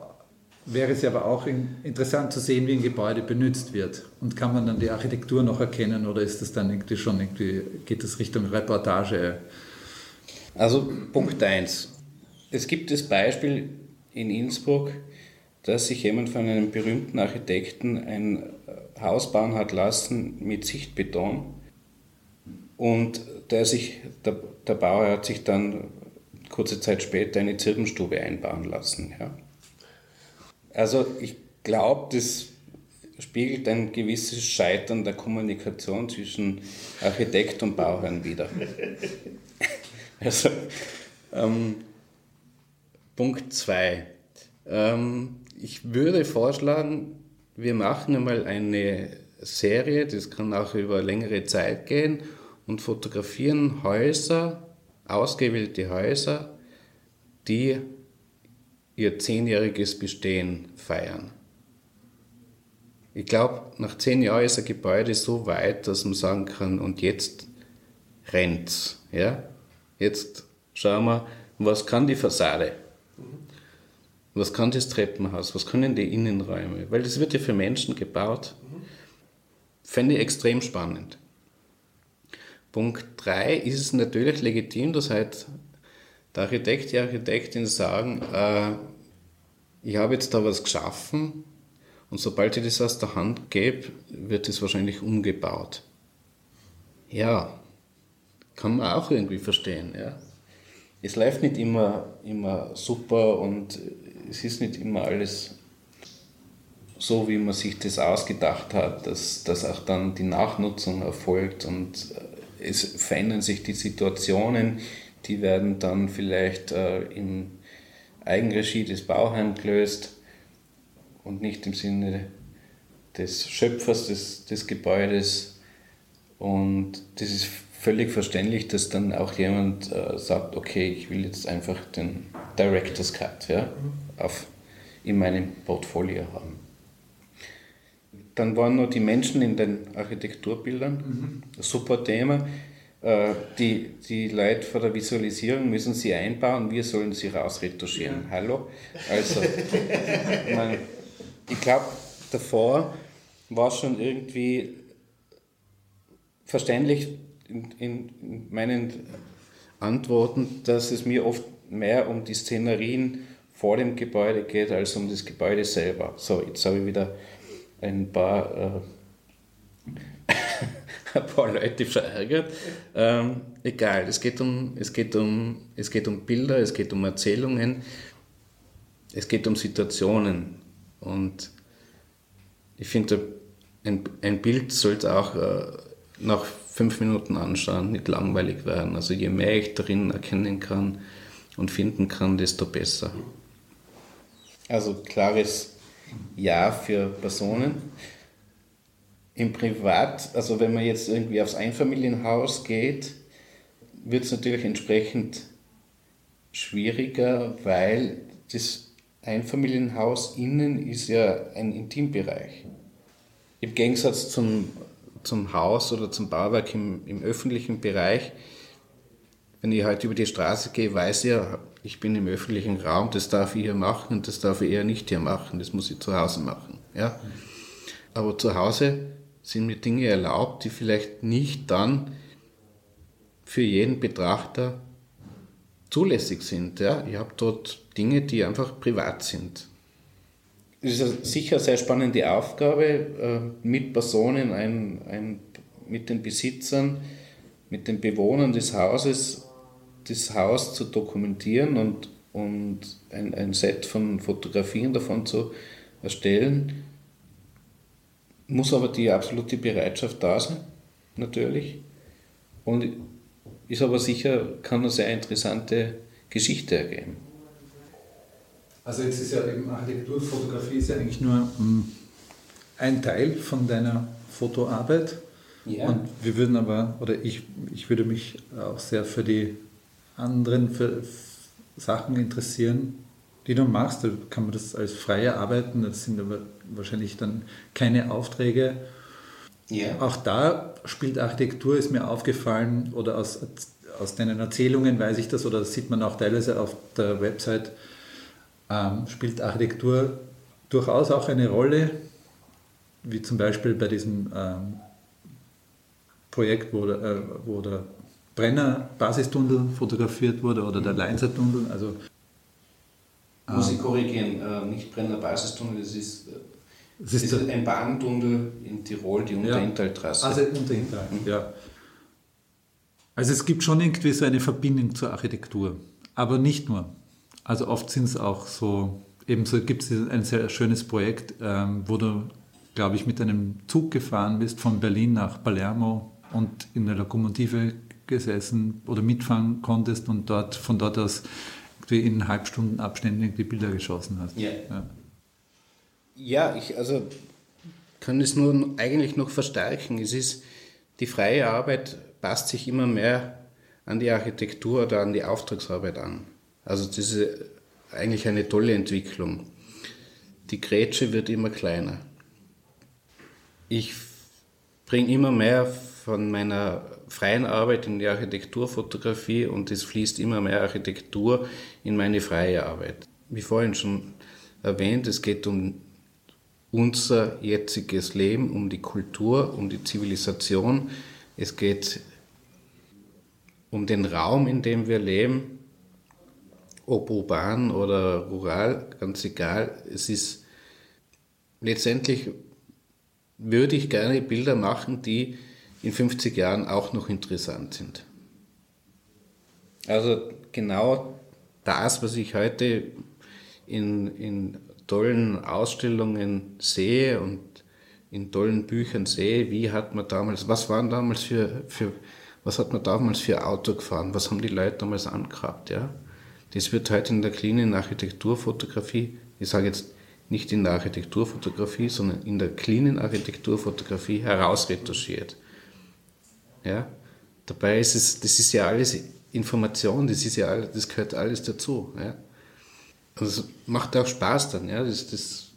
wäre es aber auch interessant zu sehen, wie ein Gebäude benutzt wird. Und kann man dann die Architektur noch erkennen oder ist das dann irgendwie schon irgendwie, geht das Richtung Reportage? Also Punkt 1. Es gibt das Beispiel in Innsbruck, dass sich jemand von einem berühmten Architekten ein Haus bauen hat lassen mit Sichtbeton. Und der, sich, der, der Bauer hat sich dann kurze Zeit später eine Zirbenstube einbauen lassen. Ja. Also ich glaube, das spiegelt ein gewisses Scheitern der Kommunikation zwischen Architekt und Bauherrn wider. also, ähm, Punkt 2. Ähm, ich würde vorschlagen, wir machen einmal eine Serie, das kann auch über längere Zeit gehen, und fotografieren Häuser, ausgewählte Häuser, die ihr zehnjähriges Bestehen feiern. Ich glaube, nach zehn Jahren ist ein Gebäude so weit, dass man sagen kann, und jetzt rennt's. Ja? Jetzt schauen wir, was kann die Fassade? Was kann das Treppenhaus? Was können die Innenräume? Weil das wird ja für Menschen gebaut. Fände ich extrem spannend. Punkt 3 ist es natürlich legitim, dass halt der Architekt, die Architektin sagen, äh, ich habe jetzt da was geschaffen und sobald ich das aus der Hand gebe, wird es wahrscheinlich umgebaut. Ja, kann man auch irgendwie verstehen. Ja. Es läuft nicht immer, immer super und es ist nicht immer alles so, wie man sich das ausgedacht hat, dass, dass auch dann die Nachnutzung erfolgt und äh, es verändern sich die Situationen, die werden dann vielleicht äh, in Eigenregie des Bauherrn gelöst und nicht im Sinne des Schöpfers des, des Gebäudes. Und das ist völlig verständlich, dass dann auch jemand äh, sagt, okay, ich will jetzt einfach den Director's Cut ja, auf, in meinem Portfolio haben. Dann waren noch die Menschen in den Architekturbildern. Mhm. Super Thema. Äh, die, die Leute vor der Visualisierung müssen sie einbauen, wir sollen sie rausretuschieren. Ja. Hallo? Also, man, ich glaube, davor war schon irgendwie verständlich in, in, meinen Antworten, dass es mir oft mehr um die Szenerien vor dem Gebäude geht, als um das Gebäude selber. So, jetzt habe ich wieder ein paar, äh, ein paar Leute verärgert. Ähm, egal, es geht, um, es, geht um, es geht um Bilder, es geht um Erzählungen, es geht um Situationen. Und ich finde, ein, ein Bild sollte auch äh, nach fünf Minuten anschauen nicht langweilig werden. Also je mehr ich darin erkennen kann und finden kann, desto besser. Also klares ja für Personen. Im Privat, also wenn man jetzt irgendwie aufs Einfamilienhaus geht, wird es natürlich entsprechend schwieriger, weil das Einfamilienhaus innen ist ja ein Intimbereich. Im Gegensatz zum, zum Haus oder zum Bauwerk im, im öffentlichen Bereich, wenn ich heute über die Straße gehe, weiß ich ja, ich bin im öffentlichen Raum, das darf ich hier machen und das darf ich eher nicht hier machen, das muss ich zu Hause machen. Ja? Aber zu Hause sind mir Dinge erlaubt, die vielleicht nicht dann für jeden Betrachter zulässig sind. Ja? Ich habe dort Dinge, die einfach privat sind. Es ist sicher eine sehr spannende Aufgabe, äh, mit Personen, ein, ein, mit den Besitzern, mit den Bewohnern des Hauses das Haus zu dokumentieren und, und ein, ein Set von Fotografien davon zu erstellen, muss aber die absolute Bereitschaft da sein, natürlich. Und ist aber sicher, kann eine sehr interessante Geschichte ergeben. Also jetzt ist ja eben Architekturfotografie ist ja eigentlich nur hm, ein Teil von deiner Fotoarbeit. Ja. Und wir würden aber, oder ich, ich würde mich auch sehr für die anderen für Sachen interessieren, die du machst. Da kann man das als freie arbeiten, das sind aber wahrscheinlich dann keine Aufträge. Yeah. Auch da spielt Architektur, ist mir aufgefallen, oder aus, aus deinen Erzählungen weiß ich das, oder das sieht man auch teilweise auf der Website, ähm, spielt Architektur durchaus auch eine Rolle, wie zum Beispiel bei diesem ähm, Projekt, wo, äh, wo der Brenner Basistunnel fotografiert wurde oder der Leinzer Tunnel. Also, Muss ich ähm, korrigieren, äh, nicht Brenner Basistunnel, das ist, das ist, ist ein Bahntunnel in Tirol, die Unterintaltrasse. Also Unterintal, mhm. ja. Also es gibt schon irgendwie so eine Verbindung zur Architektur, aber nicht nur. Also oft sind es auch so, ebenso gibt es ein sehr schönes Projekt, ähm, wo du, glaube ich, mit einem Zug gefahren bist von Berlin nach Palermo und in der Lokomotive gesessen oder mitfahren konntest und dort von dort aus in Halbstundenabständen die Bilder geschossen hast. Ja, ja. ja ich also kann es nur eigentlich noch verstärken. Es ist die freie Arbeit passt sich immer mehr an die Architektur oder an die Auftragsarbeit an. Also das ist eigentlich eine tolle Entwicklung. Die Grätsche wird immer kleiner. Ich bringe immer mehr von meiner freien Arbeit in die Architekturfotografie und es fließt immer mehr Architektur in meine freie Arbeit. Wie vorhin schon erwähnt, es geht um unser jetziges Leben, um die Kultur, um die Zivilisation. Es geht um den Raum, in dem wir leben. ob urban oder rural, ganz egal. Es ist letztendlich würde ich gerne Bilder machen, die in 50 Jahren auch noch interessant sind. Also genau das, was ich heute in, in tollen Ausstellungen sehe und in tollen Büchern sehe, wie hat man damals, was waren damals für, für was hat man damals für Auto gefahren, was haben die Leute damals angehabt, ja. Das wird heute in der cleanen Architekturfotografie, ich sage jetzt nicht in der Architekturfotografie, sondern in der cleanen Architekturfotografie herausretuschiert. Ja? Dabei ist es, das ist ja alles Information, das ist ja alles, das gehört alles dazu. Ja? Also es macht auch Spaß dann, ja. Das, das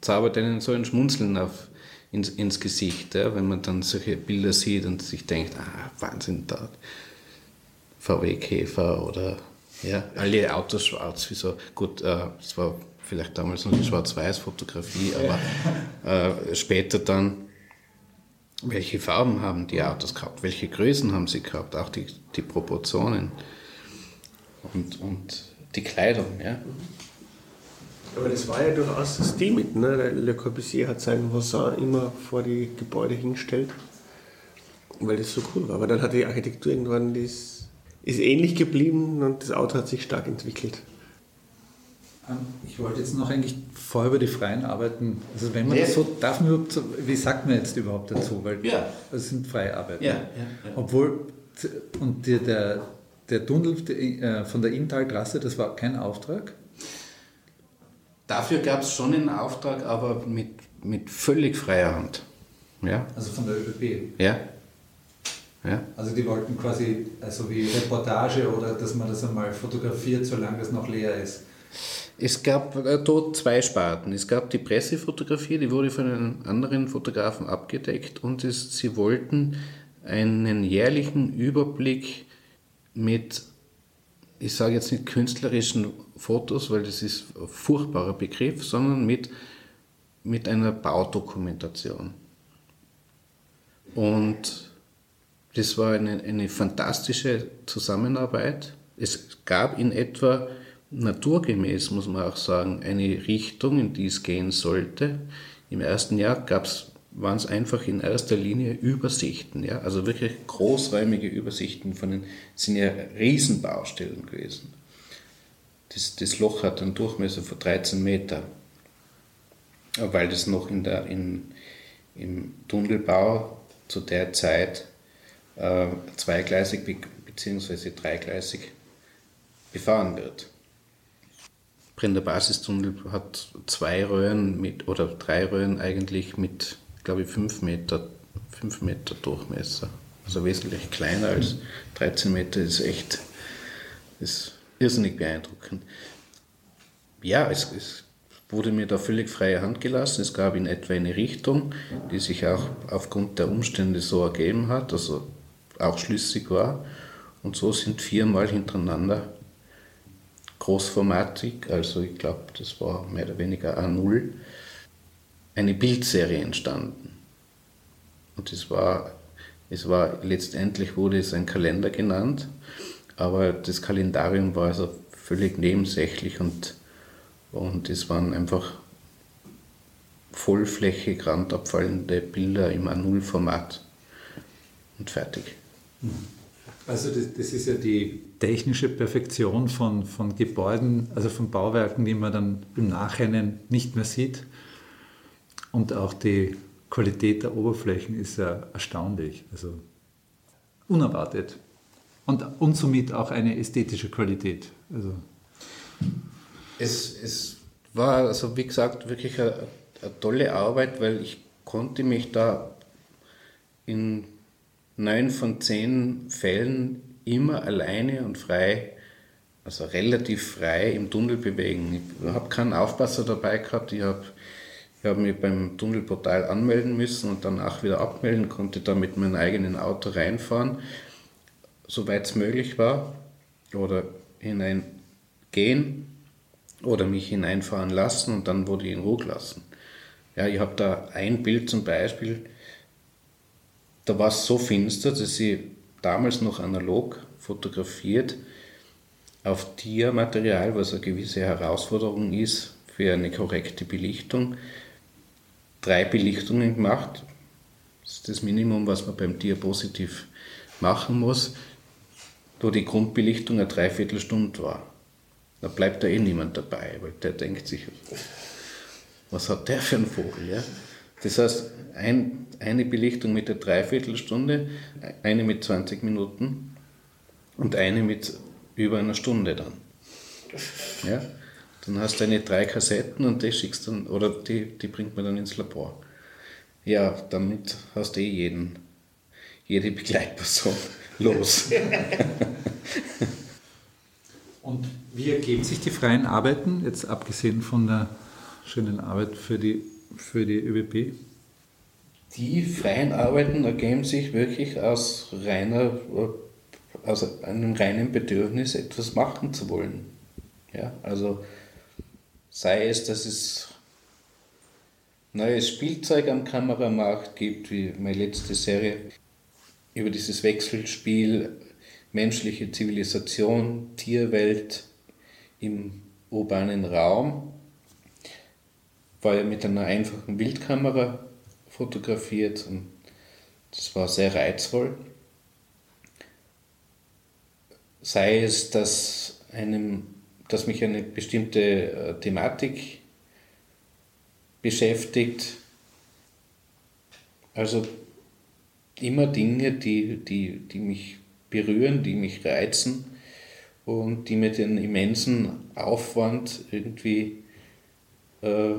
zaubert einen so ein Schmunzeln auf, ins, ins Gesicht, ja? wenn man dann solche Bilder sieht und sich denkt, ah, Wahnsinn, da VW-Käfer oder ja, alle Autos schwarz, wieso? Gut, äh, es war vielleicht damals noch die Schwarz-Weiß-Fotografie, aber äh, später dann, welche Farben haben die Autos gehabt, welche Größen haben sie gehabt, auch die, die Proportionen und, und die Kleidung. Ja. Aber das war ja durchaus das Stil mit. Ne? Le Corbusier hat seinen Voisin immer vor die Gebäude hingestellt, weil das so cool war. Aber dann hat die Architektur irgendwann, das ist ähnlich geblieben und das Auto hat sich stark entwickelt. Ähm, ich wollte jetzt noch eigentlich vorher über die freien Arbeiten, also wenn man ja. das so, darf man überhaupt wie sagt man jetzt überhaupt dazu? Weil ja. das sind freie Arbeiten. Ja. ja. Obwohl, und der, der, der Tunnel äh, von der Inntaltrasse, das war kein Auftrag? Dafür gab es schon einen Auftrag, aber mit, mit völlig freier Hand. Ja. Also von der ÖBB? Ja. Ja. Also die wollten quasi, also wie Reportage oder dass man das einmal fotografiert, solange es noch leer ist. Es gab äh, dort zwei Sparten. Es gab die Pressefotografie, die wurde von einem anderen Fotografen abgedeckt und es, sie wollten einen jährlichen Überblick mit, ich sage jetzt nicht künstlerischen Fotos, weil das ist ein furchtbarer Begriff, sondern mit, mit einer Baudokumentation. Und das war eine, eine fantastische Zusammenarbeit. Es gab in etwa naturgemäß, muss man auch sagen, eine Richtung, in die es gehen sollte. Im ersten Jahr waren es einfach in erster Linie Übersichten, ja? also wirklich großräumige Übersichten von den, sind ja Riesenbaustellen gewesen. Das, das Loch hat einen Durchmesser von 13 Meter, weil das noch in der, in, im Tunnelbau zu der Zeit äh, zweigleisig bzw. dreigleisig befahren wird. Brenner Basistunnel hat zwei Röhren mit, oder drei Röhren eigentlich mit, glaube ich, 5 Meter, 5 Meter Durchmesser. Also wesentlich kleiner als 13 Meter ist echt ist irrsinnig beeindruckend. Ja, es, es wurde mir da völlig freie Hand gelassen. Es gab in etwa eine Richtung, die sich auch aufgrund der Umstände so ergeben hat, also auch schlüssig war. Und so sind viermal hintereinander großformatig, also ich glaube, das war mehr oder weniger A0, eine Bildserie entstanden. Und es war, es war, letztendlich wurde es ein Kalender genannt, aber das Kalendarium war also völlig nebensächlich und, und es waren einfach vollflächig randabfallende Bilder im A0-Format und fertig. Mhm. Also das, das, ist ja die technische Perfektion von, von Gebäuden, also von Bauwerken, die man dann im Nachhinein nicht mehr sieht. Und auch die Qualität der Oberflächen ist ja erstaunlich, also unerwartet. Und, und somit auch eine ästhetische Qualität. Also. Es, es war, also wie gesagt, wirklich eine, eine tolle Arbeit, weil ich konnte mich da in neun von zehn Fällen immer alleine und frei, also relativ frei im Tunnel bewegen. Ich habe keinen Aufpasser dabei gehabt. Ich habe ich hab mich beim Tunnelportal anmelden müssen und danach wieder abmelden, konnte da mit meinem eigenen Auto reinfahren, soweit es möglich war, oder hineingehen oder mich hineinfahren lassen und dann wurde ich in Ruhe gelassen. Ja, ich habe da ein Bild zum Beispiel, da war es so finster, dass ich damals noch analog fotografiert auf Tiermaterial, was eine gewisse Herausforderung ist für eine korrekte Belichtung, drei Belichtungen gemacht. Das ist das Minimum, was man beim Tier positiv machen muss, wo die Grundbelichtung eine Dreiviertelstunde war. Da bleibt da eh niemand dabei, weil der denkt sich, was hat der für einen Vogel? Ja? Das heißt, ein, eine Belichtung mit der Dreiviertelstunde, eine mit 20 Minuten und eine mit über einer Stunde dann. Ja? Dann hast du eine drei Kassetten und die schickst dann, oder die, die bringt man dann ins Labor. Ja, damit hast du eh jeden, jede Begleitperson los. und wie ergeben sich die freien Arbeiten, jetzt abgesehen von der schönen Arbeit für die, für die ÖBB? Die freien Arbeiten ergeben sich wirklich aus reiner, aus einem reinen Bedürfnis, etwas machen zu wollen. Ja, also sei es, dass es neues Spielzeug am Kameramarkt gibt, wie meine letzte Serie über dieses Wechselspiel menschliche Zivilisation, Tierwelt im urbanen Raum war ja mit einer einfachen Bildkamera fotografiert und das war sehr reizvoll. Sei es, dass, einem, dass mich eine bestimmte äh, Thematik beschäftigt, also immer Dinge, die, die, die mich berühren, die mich reizen und die mir den immensen Aufwand irgendwie äh,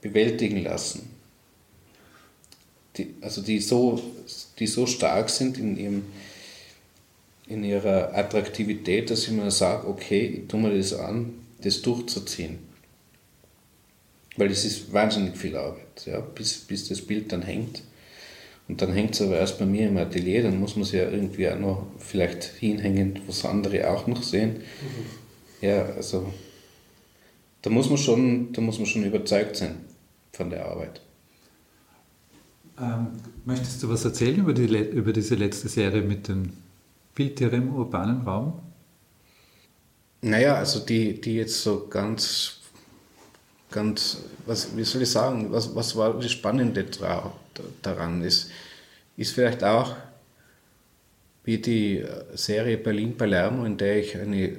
bewältigen lassen. Die, also die so, die so stark sind in, ihrem, in ihrer Attraktivität, dass ich mir sage, okay, ich tue mir das an, das durchzuziehen. Weil es ist wahnsinnig viel Arbeit, ja, bis, bis das Bild dann hängt. Und dann hängt es aber erst bei mir im Atelier, dann muss man es ja irgendwie auch noch vielleicht hinhängen, was andere auch noch sehen. Mhm. Ja, also da muss man schon, da muss man schon überzeugt sein von der Arbeit. Ähm, möchtest du was erzählen über, die, über diese letzte Serie mit den Bildtieren im urbanen Raum? Naja, also die, die jetzt so ganz, ganz, was, wie soll ich sagen, was, was war das Spannende daran? Ist, ist vielleicht auch wie die Serie Berlin-Palermo, in der ich eine,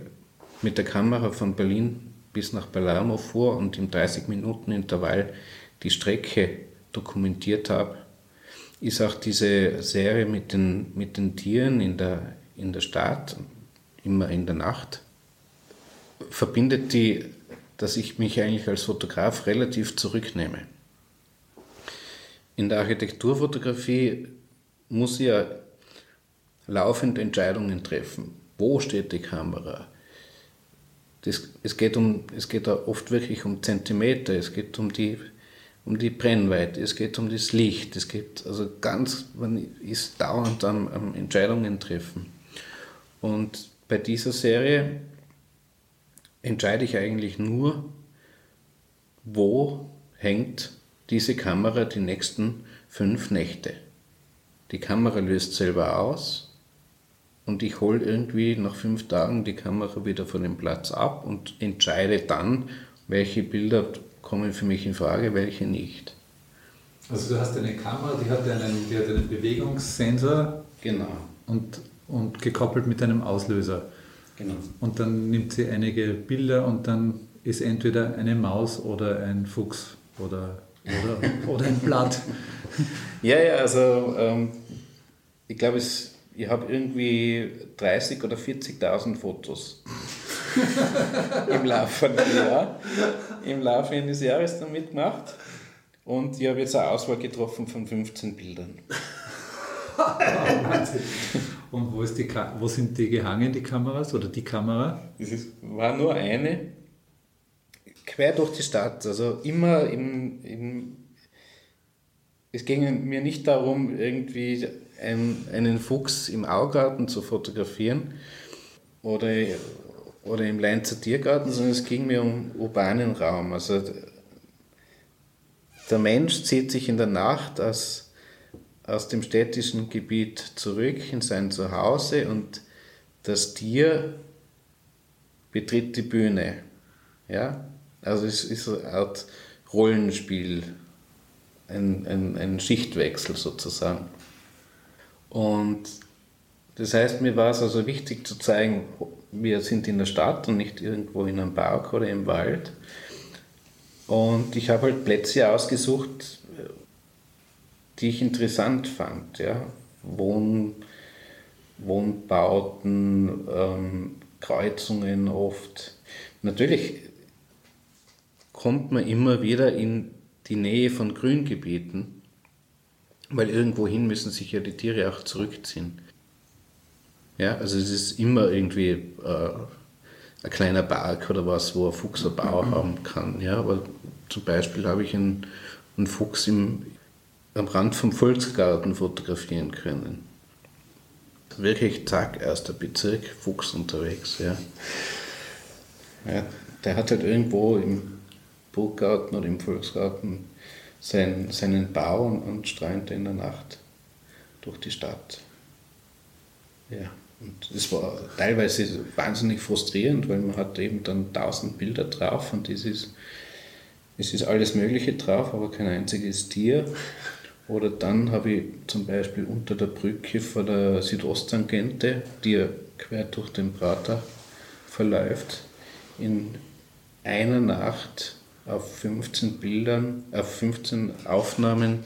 mit der Kamera von Berlin bis nach Palermo fuhr und im 30-Minuten-Intervall die Strecke dokumentiert habe, ist auch diese Serie mit den, mit den Tieren in der, in der Stadt, immer in der Nacht, verbindet die, dass ich mich eigentlich als Fotograf relativ zurücknehme. In der Architekturfotografie muss ich ja laufend Entscheidungen treffen. Wo steht die Kamera? Das, es, geht um, es geht da oft wirklich um Zentimeter, es geht um die um die Brennweite, es geht um das Licht, es geht also ganz, man ist dauernd am, am Entscheidungen treffen. Und bei dieser Serie entscheide ich eigentlich nur, wo hängt diese Kamera die nächsten fünf Nächte. Die Kamera löst selber aus und ich hole irgendwie nach fünf Tagen die Kamera wieder von dem Platz ab und entscheide dann, welche Bilder kommen für mich in Frage, welche nicht. Also du hast eine Kamera, die hat einen, die hat einen Bewegungssensor genau. und, und gekoppelt mit einem Auslöser. Genau. Und dann nimmt sie einige Bilder und dann ist entweder eine Maus oder ein Fuchs oder, oder, oder ein Blatt. Ja, ja, also ähm, ich glaube, ich habe irgendwie 30.000 oder 40.000 Fotos. Im Laufe eines Jahres, im Laufe eines Jahres dann mitgemacht. Und ich habe jetzt eine Auswahl getroffen von 15 Bildern. Und wo, ist die, wo sind die gehangen, die Kameras oder die Kamera? Es war nur eine, quer durch die Stadt. Also immer im, im es ging mir nicht darum, irgendwie einen, einen Fuchs im Augarten zu fotografieren oder oder im Leinzer Tiergarten, sondern es ging mir um urbanen Raum. Also der Mensch zieht sich in der Nacht aus, aus dem städtischen Gebiet zurück in sein Zuhause und das Tier betritt die Bühne. Ja? Also es ist eine Art Rollenspiel, ein, ein, ein Schichtwechsel sozusagen. Und das heißt, mir war es also wichtig zu zeigen, wir sind in der Stadt und nicht irgendwo in einem Park oder im Wald. Und ich habe halt Plätze ausgesucht, die ich interessant fand. Ja? Wohn, Wohnbauten, ähm, Kreuzungen oft. Natürlich kommt man immer wieder in die Nähe von Grüngebieten, weil irgendwohin müssen sich ja die Tiere auch zurückziehen. Ja, also es ist immer irgendwie äh, ein kleiner Park oder was, wo ein Fuchs eine Bau haben kann. Ja, aber zum Beispiel habe ich einen, einen Fuchs im, am Rand vom Volksgarten fotografieren können. Wirklich, zack, erster Bezirk, Fuchs unterwegs. Ja. ja der hat halt irgendwo im Burggarten oder im Volksgarten sein, seinen Bau und streunte in der Nacht durch die Stadt. Ja. Und es war teilweise wahnsinnig frustrierend, weil man hat eben dann tausend Bilder drauf und es ist, es ist alles Mögliche drauf, aber kein einziges Tier. Oder dann habe ich zum Beispiel unter der Brücke vor der Südosttangente, die ja quer durch den Prater verläuft, in einer Nacht auf 15 Bildern, auf 15 Aufnahmen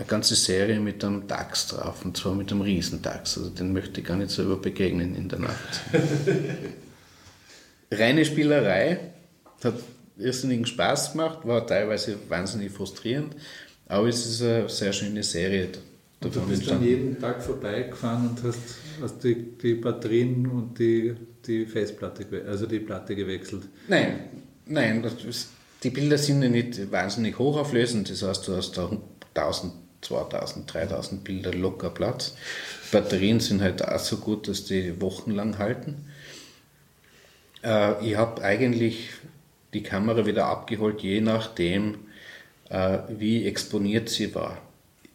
eine ganze Serie mit einem Dachs drauf, und zwar mit einem Riesendachs. Also den möchte ich gar nicht selber begegnen in der Nacht. Reine Spielerei, hat irrsinnigen Spaß gemacht, war teilweise wahnsinnig frustrierend, aber es ist eine sehr schöne Serie. Und du bist dann jeden Tag vorbeigefahren und hast, hast die, die Batterien und die, die Festplatte, also die Platte gewechselt? Nein, nein, ist, die Bilder sind ja nicht wahnsinnig hochauflösend, das heißt, du hast da 1000 2000, 3000 Bilder locker Platz. Batterien sind halt auch so gut, dass die wochenlang halten. Äh, ich habe eigentlich die Kamera wieder abgeholt, je nachdem, äh, wie exponiert sie war.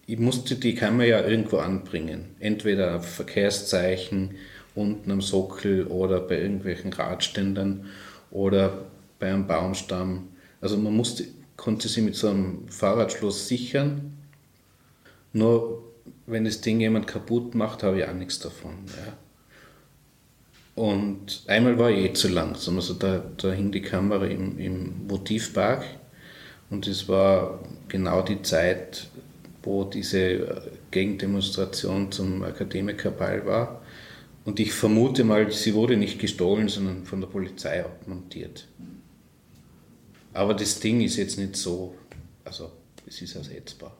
Ich musste die Kamera ja irgendwo anbringen. Entweder auf Verkehrszeichen, unten am Sockel oder bei irgendwelchen Radständern oder bei einem Baumstamm. Also man musste, konnte sie mit so einem Fahrradschloss sichern nur wenn das Ding jemand kaputt macht, habe ich auch nichts davon. Ja. Und einmal war ich eh zu langsam. Also da, da hing die Kamera im, im Motivpark und es war genau die Zeit, wo diese Gegendemonstration zum Akademikerball war. Und ich vermute mal, sie wurde nicht gestohlen, sondern von der Polizei abmontiert. Aber das Ding ist jetzt nicht so, also es ist ersetzbar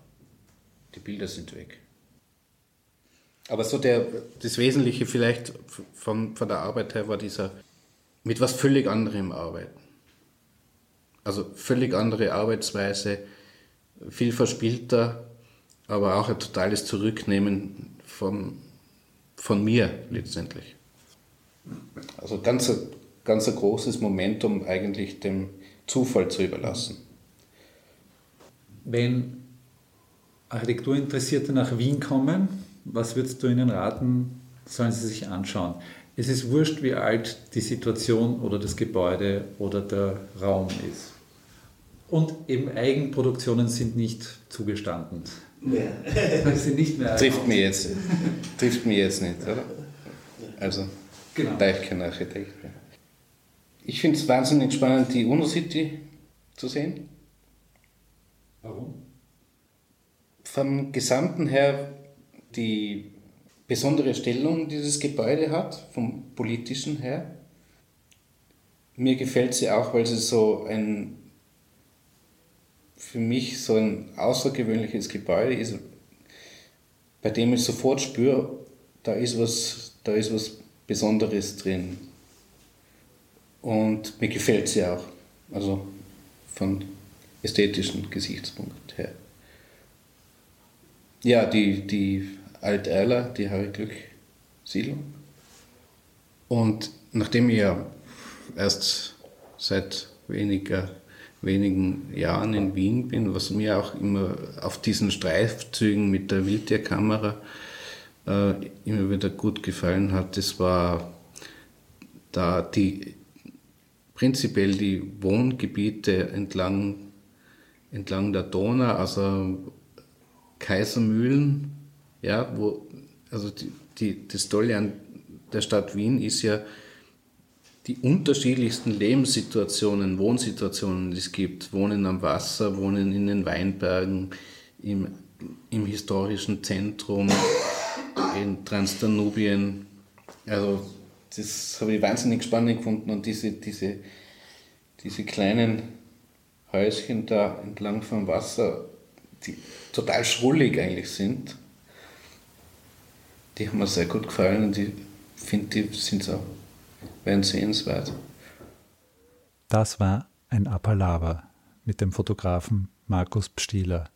die Bilder sind weg. Aber so der, das Wesentliche vielleicht von, von der Arbeit her war dieser mit was völlig anderem arbeiten. Also völlig andere Arbeitsweise, viel verspielter, aber auch ein totales Zurücknehmen von, von mir letztendlich. Also ganz, ganz ein großes Momentum eigentlich dem Zufall zu überlassen. Wenn Architekturinteressierte nach Wien kommen, was würdest du ihnen raten, sollen sie sich anschauen? Es ist wurscht, wie alt die Situation oder das Gebäude oder der Raum ist. Und eben Eigenproduktionen sind nicht zugestanden. Mehr. sind nicht mehr trifft mich jetzt, trifft mich jetzt nicht, oder? Also, genau. da ich kein Architekt bin. Ich finde es wahnsinnig spannend, die UNO-City zu sehen. Warum? Vom Gesamten her die besondere Stellung dieses Gebäude hat, vom politischen her. Mir gefällt sie auch, weil sie so ein, für mich so ein außergewöhnliches Gebäude ist, bei dem ich sofort spüre, da ist was, da ist was Besonderes drin. Und mir gefällt sie auch, also von ästhetischen Gesichtspunkt her. Ja, die, die Alt-Erler, die Harry Glück-Siedlung. Und nachdem ich ja erst seit weniger, wenigen Jahren in Wien bin, was mir auch immer auf diesen Streifzügen mit der Wildtierkamera äh, immer wieder gut gefallen hat, das war da die prinzipiell die Wohngebiete entlang, entlang der Donau, also Kaisermühlen, ja, wo, also die, die, das Tolle an der Stadt Wien ist ja die unterschiedlichsten Lebenssituationen, Wohnsituationen, die es gibt. Wohnen am Wasser, wohnen in den Weinbergen, im, im historischen Zentrum, in Transdanubien. Also das habe ich wahnsinnig spannend gefunden und diese, diese, diese kleinen Häuschen da entlang vom Wasser, die total schrullig eigentlich sind, die haben mir sehr gut gefallen und ich finde, die sind so, wären sehenswert. Das war ein Appalava mit dem Fotografen Markus Pstieler.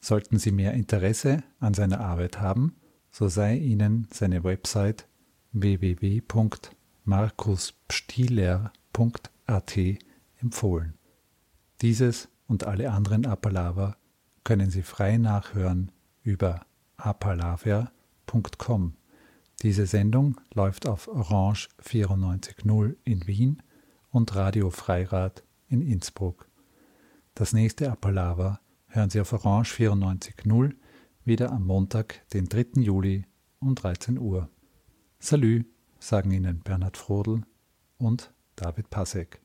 Sollten Sie mehr Interesse an seiner Arbeit haben, so sei Ihnen seine Website www.markuspstieler.at empfohlen. Dieses und alle anderen Appalava können Sie frei nachhören über apalaver.com. Diese Sendung läuft auf Orange 94.0 in Wien und Radio Freirad in Innsbruck. Das nächste Appalava hören Sie auf Orange 94.0 wieder am Montag, den 3. Juli um 13 Uhr. Salü, sagen Ihnen Bernhard Frodel und David Pasek.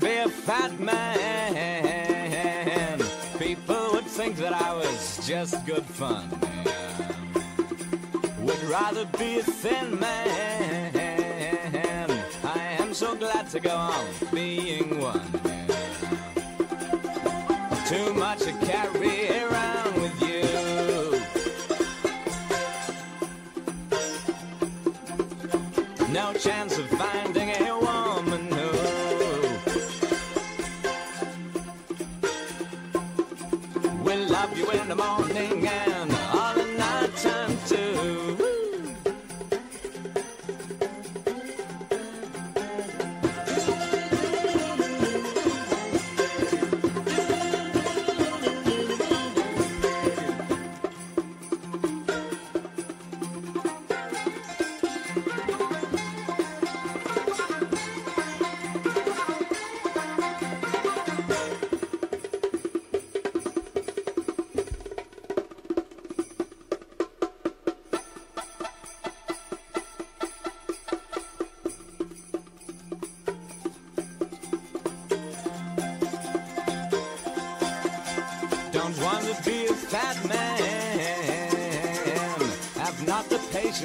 Be a fat man. People would think that I was just good fun. Would rather be a thin man. I am so glad to go on being one. Too much to carry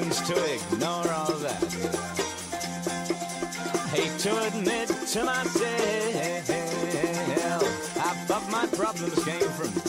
patience to ignore all that. Hate to admit to myself, I thought my problems came from